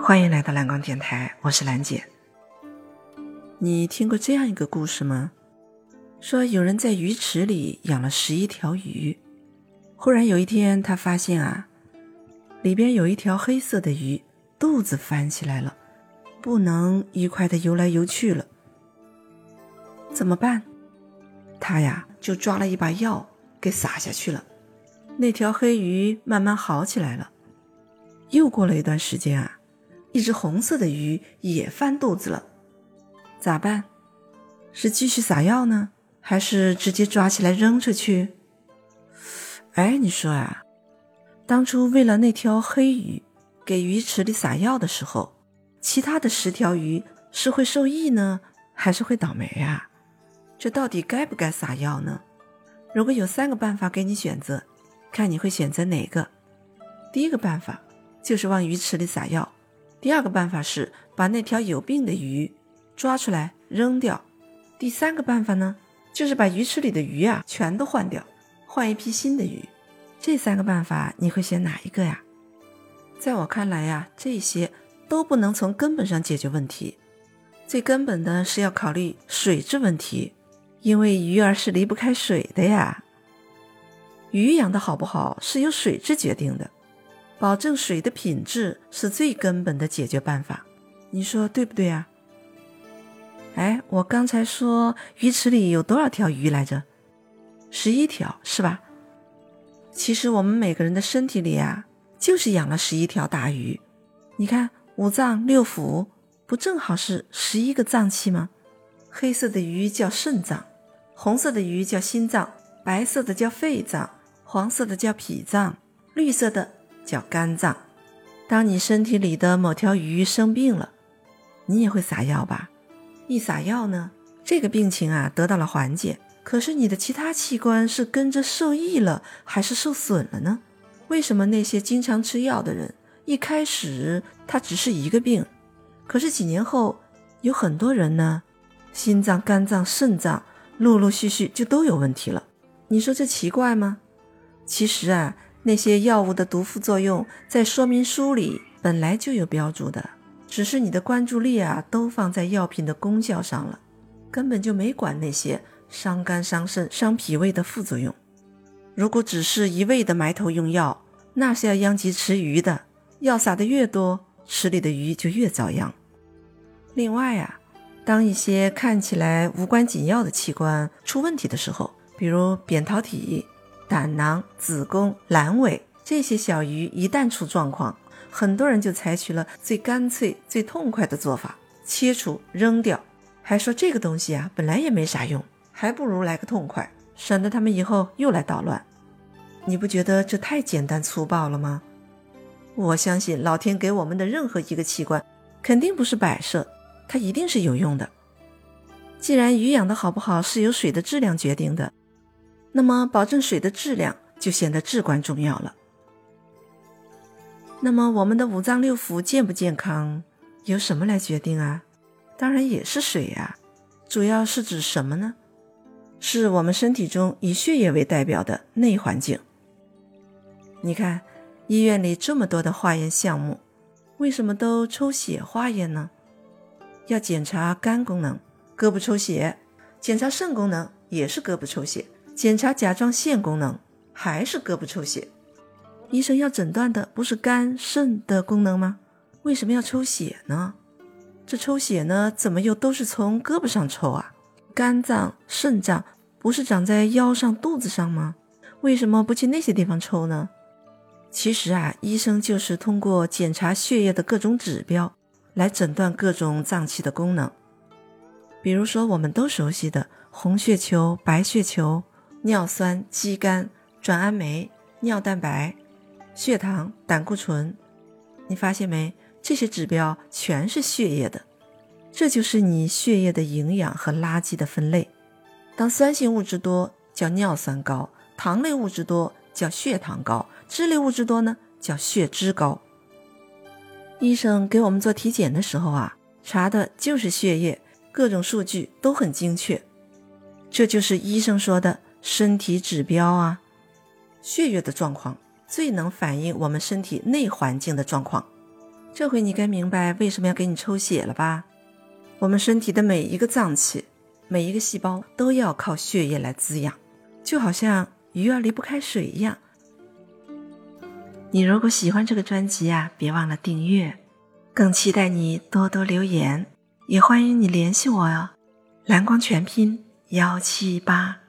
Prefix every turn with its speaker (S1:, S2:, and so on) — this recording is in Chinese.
S1: 欢迎来到蓝光电台，我是兰姐。你听过这样一个故事吗？说有人在鱼池里养了十一条鱼，忽然有一天，他发现啊，里边有一条黑色的鱼肚子翻起来了，不能愉快的游来游去了。怎么办？他呀就抓了一把药给撒下去了，那条黑鱼慢慢好起来了。又过了一段时间啊。一只红色的鱼也翻肚子了，咋办？是继续撒药呢，还是直接抓起来扔出去？哎，你说啊，当初为了那条黑鱼给鱼池里撒药的时候，其他的十条鱼是会受益呢，还是会倒霉啊？这到底该不该撒药呢？如果有三个办法给你选择，看你会选择哪个？第一个办法就是往鱼池里撒药。第二个办法是把那条有病的鱼抓出来扔掉。第三个办法呢，就是把鱼池里的鱼啊全都换掉，换一批新的鱼。这三个办法你会选哪一个呀？在我看来呀，这些都不能从根本上解决问题。最根本的是要考虑水质问题，因为鱼儿是离不开水的呀。鱼养的好不好是由水质决定的。保证水的品质是最根本的解决办法，你说对不对啊？哎，我刚才说鱼池里有多少条鱼来着？十一条是吧？其实我们每个人的身体里啊，就是养了十一条大鱼。你看五脏六腑不正好是十一个脏器吗？黑色的鱼叫肾脏，红色的鱼叫心脏，白色的叫肺脏，黄色的叫脾脏，绿色的。叫肝脏。当你身体里的某条鱼生病了，你也会撒药吧？一撒药呢，这个病情啊得到了缓解。可是你的其他器官是跟着受益了，还是受损了呢？为什么那些经常吃药的人，一开始他只是一个病，可是几年后有很多人呢，心脏、肝脏、肾脏陆陆续续就都有问题了？你说这奇怪吗？其实啊。那些药物的毒副作用在说明书里本来就有标注的，只是你的关注力啊都放在药品的功效上了，根本就没管那些伤肝伤肾伤脾胃的副作用。如果只是一味的埋头用药，那是要殃及池鱼的。药撒的越多，池里的鱼就越遭殃。另外啊，当一些看起来无关紧要的器官出问题的时候，比如扁桃体。胆囊、子宫、阑尾这些小鱼一旦出状况，很多人就采取了最干脆、最痛快的做法：切除、扔掉，还说这个东西啊本来也没啥用，还不如来个痛快，省得他们以后又来捣乱。你不觉得这太简单粗暴了吗？我相信老天给我们的任何一个器官，肯定不是摆设，它一定是有用的。既然鱼养的好不好是由水的质量决定的。那么，保证水的质量就显得至关重要了。那么，我们的五脏六腑健不健康，由什么来决定啊？当然也是水呀。主要是指什么呢？是我们身体中以血液为代表的内环境。你看，医院里这么多的化验项目，为什么都抽血化验呢？要检查肝功能，胳膊抽血；检查肾功能，也是胳膊抽血。检查甲状腺功能还是胳膊抽血？医生要诊断的不是肝肾的功能吗？为什么要抽血呢？这抽血呢，怎么又都是从胳膊上抽啊？肝脏、肾脏不是长在腰上、肚子上吗？为什么不去那些地方抽呢？其实啊，医生就是通过检查血液的各种指标来诊断各种脏器的功能。比如说，我们都熟悉的红血球、白血球。尿酸、肌酐、转氨酶、尿蛋白、血糖、胆固醇，你发现没？这些指标全是血液的，这就是你血液的营养和垃圾的分类。当酸性物质多，叫尿酸高；糖类物质多，叫血糖高；脂类物质多呢，叫血脂高。医生给我们做体检的时候啊，查的就是血液，各种数据都很精确。这就是医生说的。身体指标啊，血液的状况最能反映我们身体内环境的状况。这回你该明白为什么要给你抽血了吧？我们身体的每一个脏器、每一个细胞都要靠血液来滋养，就好像鱼儿离不开水一样。你如果喜欢这个专辑啊，别忘了订阅，更期待你多多留言，也欢迎你联系我哦。蓝光全拼幺七八。